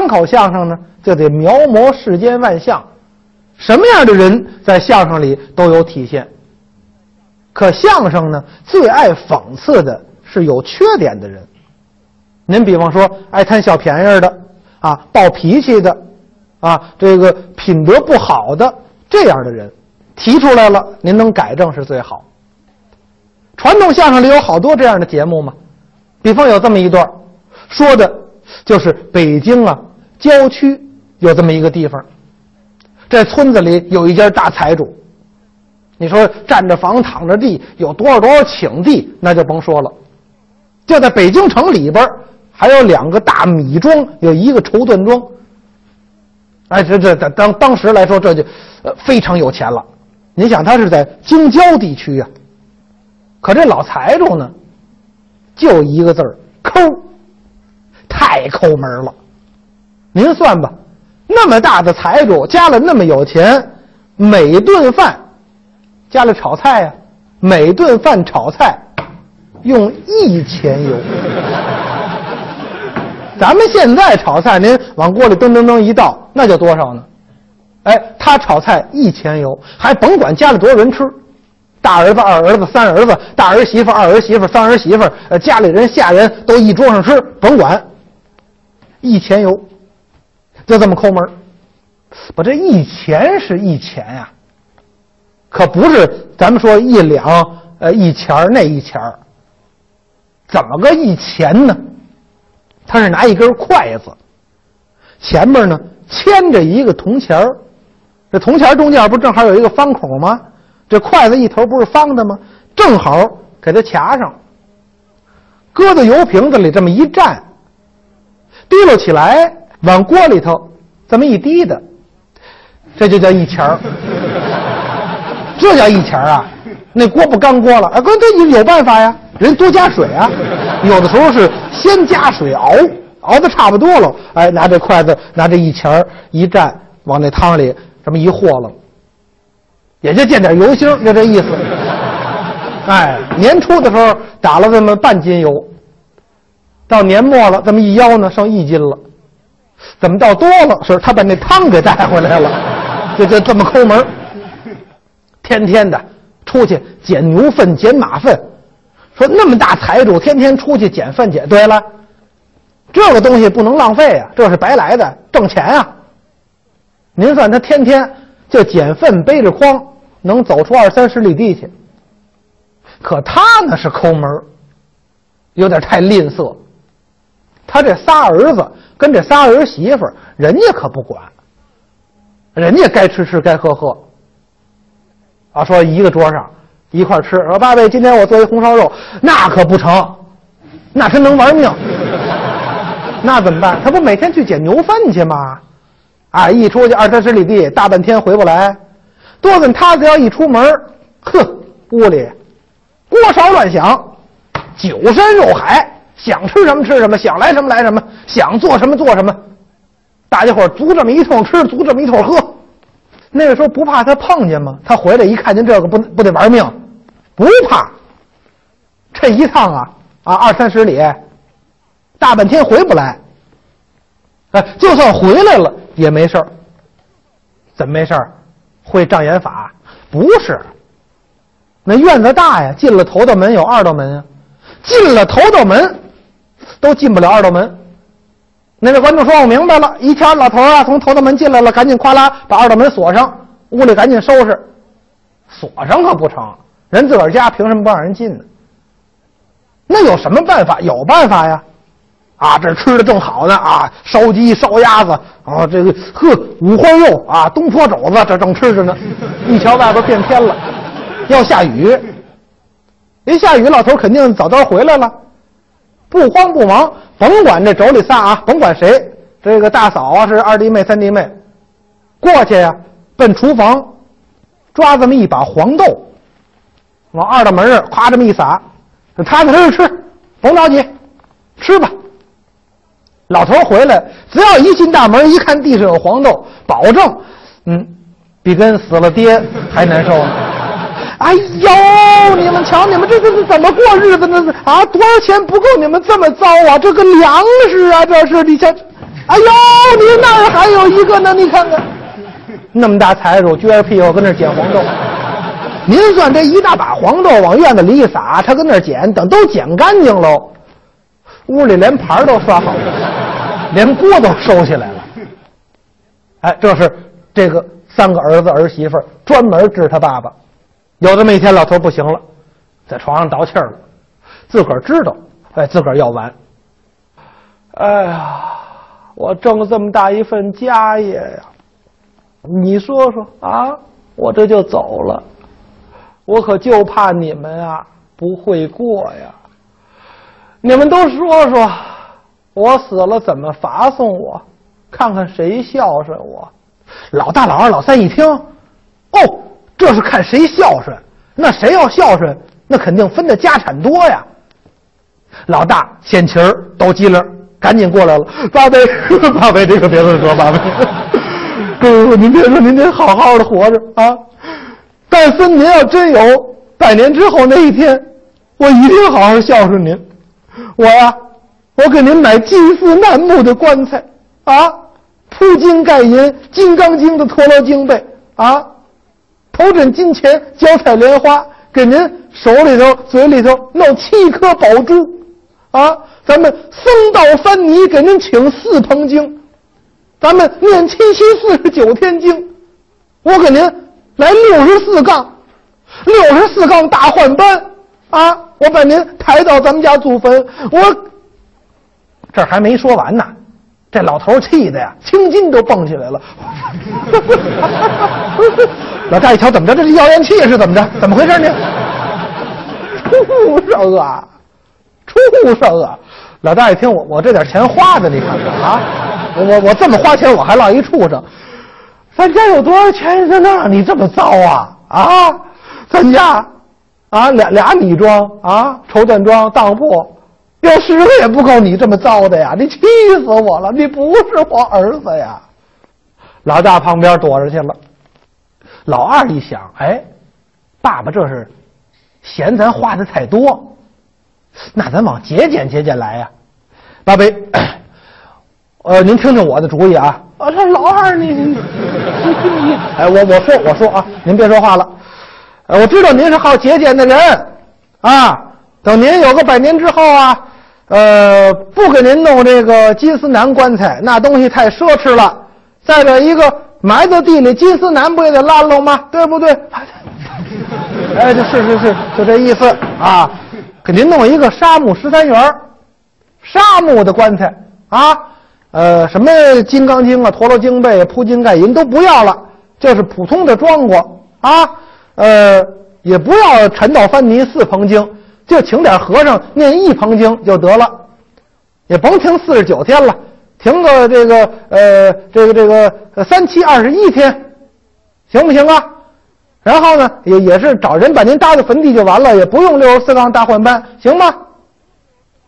单口相声呢，就得描摹世间万象，什么样的人在相声里都有体现。可相声呢，最爱讽刺的是有缺点的人。您比方说，爱贪小便宜的，啊，暴脾气的，啊，这个品德不好的这样的人，提出来了，您能改正是最好。传统相声里有好多这样的节目嘛，比方有这么一段，说的就是北京啊郊区有这么一个地方，这村子里有一家大财主。你说占着房躺着地，有多少多少顷地，那就甭说了。就在北京城里边，还有两个大米庄，有一个绸缎庄。哎，这这当当时来说，这就呃非常有钱了。你想，他是在京郊地区呀。可这老财主呢，就一个字儿抠，太抠门了。您算吧，那么大的财主，家里那么有钱，每顿饭。家里炒菜呀，每顿饭炒菜用一钱油。咱们现在炒菜，您往锅里噔噔噔一倒，那就多少呢？哎，他炒菜一钱油，还甭管家里多少人吃，大儿子、二儿子、三儿子，大儿媳妇、二儿媳妇、三儿媳妇，呃，家里人、下人都一桌上吃，甭管，一钱油，就这么抠门把这一钱是一钱呀。可不是咱们说一两呃一钱儿那一钱儿，怎么个一钱呢？他是拿一根筷子，前面呢牵着一个铜钱儿，这铜钱中间不正好有一个方孔吗？这筷子一头不是方的吗？正好给它卡上，搁在油瓶子里这么一站，提溜起来往锅里头这么一滴的，这就叫一钱儿。这叫一钱儿啊！那锅不干锅了啊？哥，这有办法呀，人多加水啊。有的时候是先加水熬，熬的差不多了，哎，拿这筷子拿这一钱儿一蘸，往那汤里这么一和了，也就见点油星，就这意思。哎，年初的时候打了这么半斤油，到年末了这么一腰呢，剩一斤了。怎么倒多了？是他把那汤给带回来了，就就这么抠门天天的出去捡牛粪、捡马粪，说那么大财主，天天出去捡粪捡。对了，这个东西不能浪费啊，这是白来的，挣钱啊。您算他天天就捡粪，背着筐能走出二三十里地去。可他呢是抠门有点太吝啬。他这仨儿子跟这仨儿媳妇，人家可不管，人家该吃吃，该喝喝。啊，说一个桌上一块吃，说八位，今天我做一红烧肉，那可不成，那真能玩命。那怎么办？他不每天去捡牛粪去吗？啊，一出去二三十里地，大半天回不来。多跟他只要一出门，哼，屋里锅勺乱响，酒山肉海，想吃什么吃什么，想来什么来什么，想做什么做什么。大家伙足这么一通吃，足这么一通喝。那个时候不怕他碰见吗？他回来一看见这个，不不得玩命？不怕。这一趟啊啊二三十里，大半天回不来。哎，就算回来了也没事儿。怎么没事儿？会障眼法？不是。那院子大呀，进了头道门有二道门啊，进了头道门都进不了二道门。那位观众说：“我明白了，一瞧老头啊，从头道门进来了，赶紧咵啦把二道门锁上，屋里赶紧收拾。锁上可不成，人自个儿家凭什么不让人进呢？那有什么办法？有办法呀！啊，这吃的正好呢啊，烧鸡、烧鸭子啊，这个呵，五花肉啊，东坡肘子，这正吃着呢。一瞧外边变天了，要下雨。一下雨，老头肯定早早回来了。”不慌不忙，甭管这妯娌仨啊，甭管谁，这个大嫂啊是二弟妹、三弟妹，过去呀，奔厨房，抓这么一把黄豆，往二道门儿夸这么一撒，踏踏实实吃，甭着急，吃吧。老头回来，只要一进大门，一看地上有黄豆，保证，嗯，比跟死了爹还难受呢。哎呦，你们瞧，你们这这是怎么过日子呢？啊，多少钱不够你们这么糟啊？这个粮食啊，这是你瞧，哎呦，您那儿还有一个呢，你看看，那么大财主，撅着屁股跟那捡黄豆。您算这一大把黄豆往院子里一撒，他跟那捡，等都捡干净喽，屋里连盘都刷好了，连锅都收起来了。哎，这是这个三个儿子儿媳妇专门治他爸爸。有这么一天，老头不行了，在床上倒气儿了，自个儿知道，哎，自个儿要完。哎呀，我挣了这么大一份家业呀，你说说啊，我这就走了，我可就怕你们啊不会过呀。你们都说说，我死了怎么罚送我？看看谁孝顺我。老大、老二、老三一听，哦，这是看谁孝顺。那谁要孝顺，那肯定分的家产多呀。老大先旗儿抖机灵，赶紧过来了。八位，八位，这个别乱说，八辈。不不不，您别说，您得好好的活着啊。但是您要真有百年之后那一天，我一定好好孝顺您。我呀，我给您买金丝楠木的棺材啊，铺金盖银，金刚经的陀罗经背啊。头枕金钱，脚踩莲花，给您手里头、嘴里头弄七颗宝珠，啊！咱们僧道翻泥给您请四棚经，咱们念七七四十九天经，我给您来六十四杠，六十四杠大换班，啊！我把您抬到咱们家祖坟，我这还没说完呢。这老头气的呀，青筋都蹦起来了。老大一瞧，怎么着？这是要咽气是怎么着？怎么回事呢？畜生啊！畜生啊！老大一听，我我这点钱花的，你看看啊！我我我这么花钱，我还落一畜生。咱家有多少钱在那？你这么糟啊啊！咱家啊俩俩米庄啊，绸缎庄当铺。要十个也不够你这么糟的呀！你气死我了！你不是我儿子呀！老大旁边躲着去了。老二一想，哎，爸爸这是嫌咱花的太多，那咱往节俭节俭来呀！八贝，呃，您听听我的主意啊！啊，这老二你你你，哎，我我说我说啊，您别说话了。呃，我知道您是好节俭的人啊。等您有个百年之后啊。呃，不给您弄这个金丝楠棺材，那东西太奢侈了。再者一个，埋在地里，金丝楠不也得烂了吗？对不对？哎，这是是是，就这意思啊。给您弄一个沙木十三元沙木的棺材啊。呃，什么金刚经啊、陀罗经背、铺金盖银都不要了，就是普通的装过啊。呃，也不要陈道翻泥四棚经。就请点和尚念一棚经就得了，也甭停四十九天了，停个这个呃这个这个三七二十一天，行不行啊？然后呢，也也是找人把您搭在坟地就完了，也不用六十四杠大换班，行吗？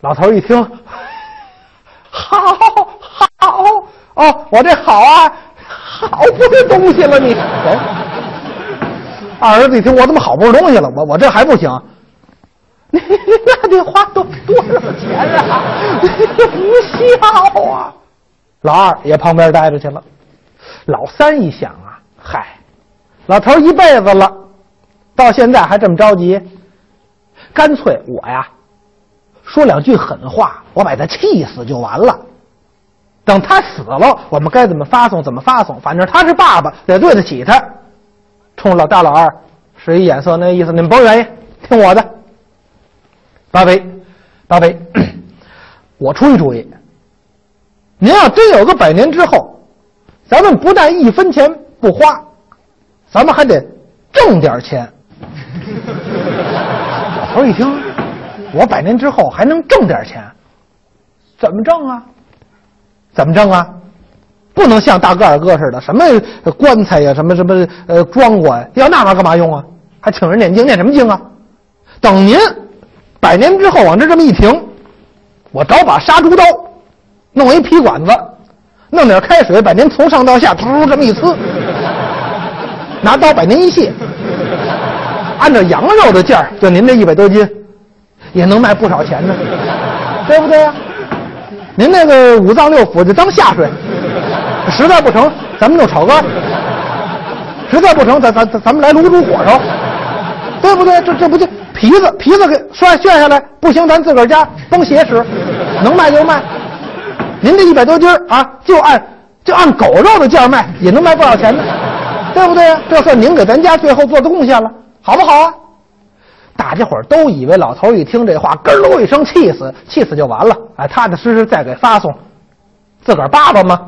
老头一听，好好哦，我这好啊，好不是东西了你。二儿子一听，我怎么好不是东西了？我我这还不行。那得花多多少钱啊？不孝啊！老二也旁边待着去了。老三一想啊，嗨，老头一辈子了，到现在还这么着急，干脆我呀，说两句狠话，我把他气死就完了。等他死了，我们该怎么发送怎么发送，反正他是爸爸，得对得起他。冲老大老二使一眼色，那意思你们甭愿意，听我的。八位，八位，我出一主意。您要真有个百年之后，咱们不但一分钱不花，咱们还得挣点钱。老头一听，我百年之后还能挣点钱，怎么挣啊？怎么挣啊？不能像大哥二哥似的，什么棺材呀，什么什么呃装过呀，要那玩意儿干嘛用啊？还请人念经，念什么经啊？等您。百年之后往这这么一停，我找把杀猪刀，弄一皮管子，弄点开水，把您从上到下突这么一呲，拿刀把您一卸，按照羊肉的价就您这一百多斤，也能卖不少钱呢，对不对呀？您那个五脏六腑就当下水，实在不成，咱们就炒肝。实在不成，咱咱咱咱们来卤煮火烧，对不对？这这不就皮子皮子给涮炫下来？不行，咱自个儿家崩鞋使，能卖就卖。您这一百多斤啊，就按就按狗肉的价卖，也能卖不少钱呢，对不对？这算您给咱家最后做的贡献了，好不好啊？大家伙儿都以为老头一听这话，咯喽一声气死，气死就完了。哎，踏踏实实再给发送，自个儿爸爸吗？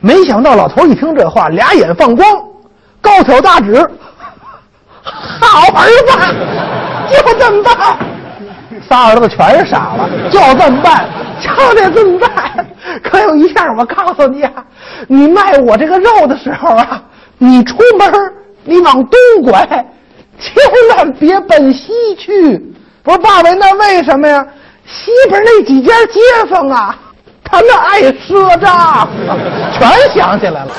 没想到老头一听这话，俩眼放光。高挑大指，好儿子，就这么办。仨儿子全是傻了，就这么办，就得这么办。可有一样，我告诉你啊，你卖我这个肉的时候啊，你出门你往东拐，千万别奔西去。不是爸爸，那为什么呀？西边那几家街坊啊，他们爱赊账，全想起来了。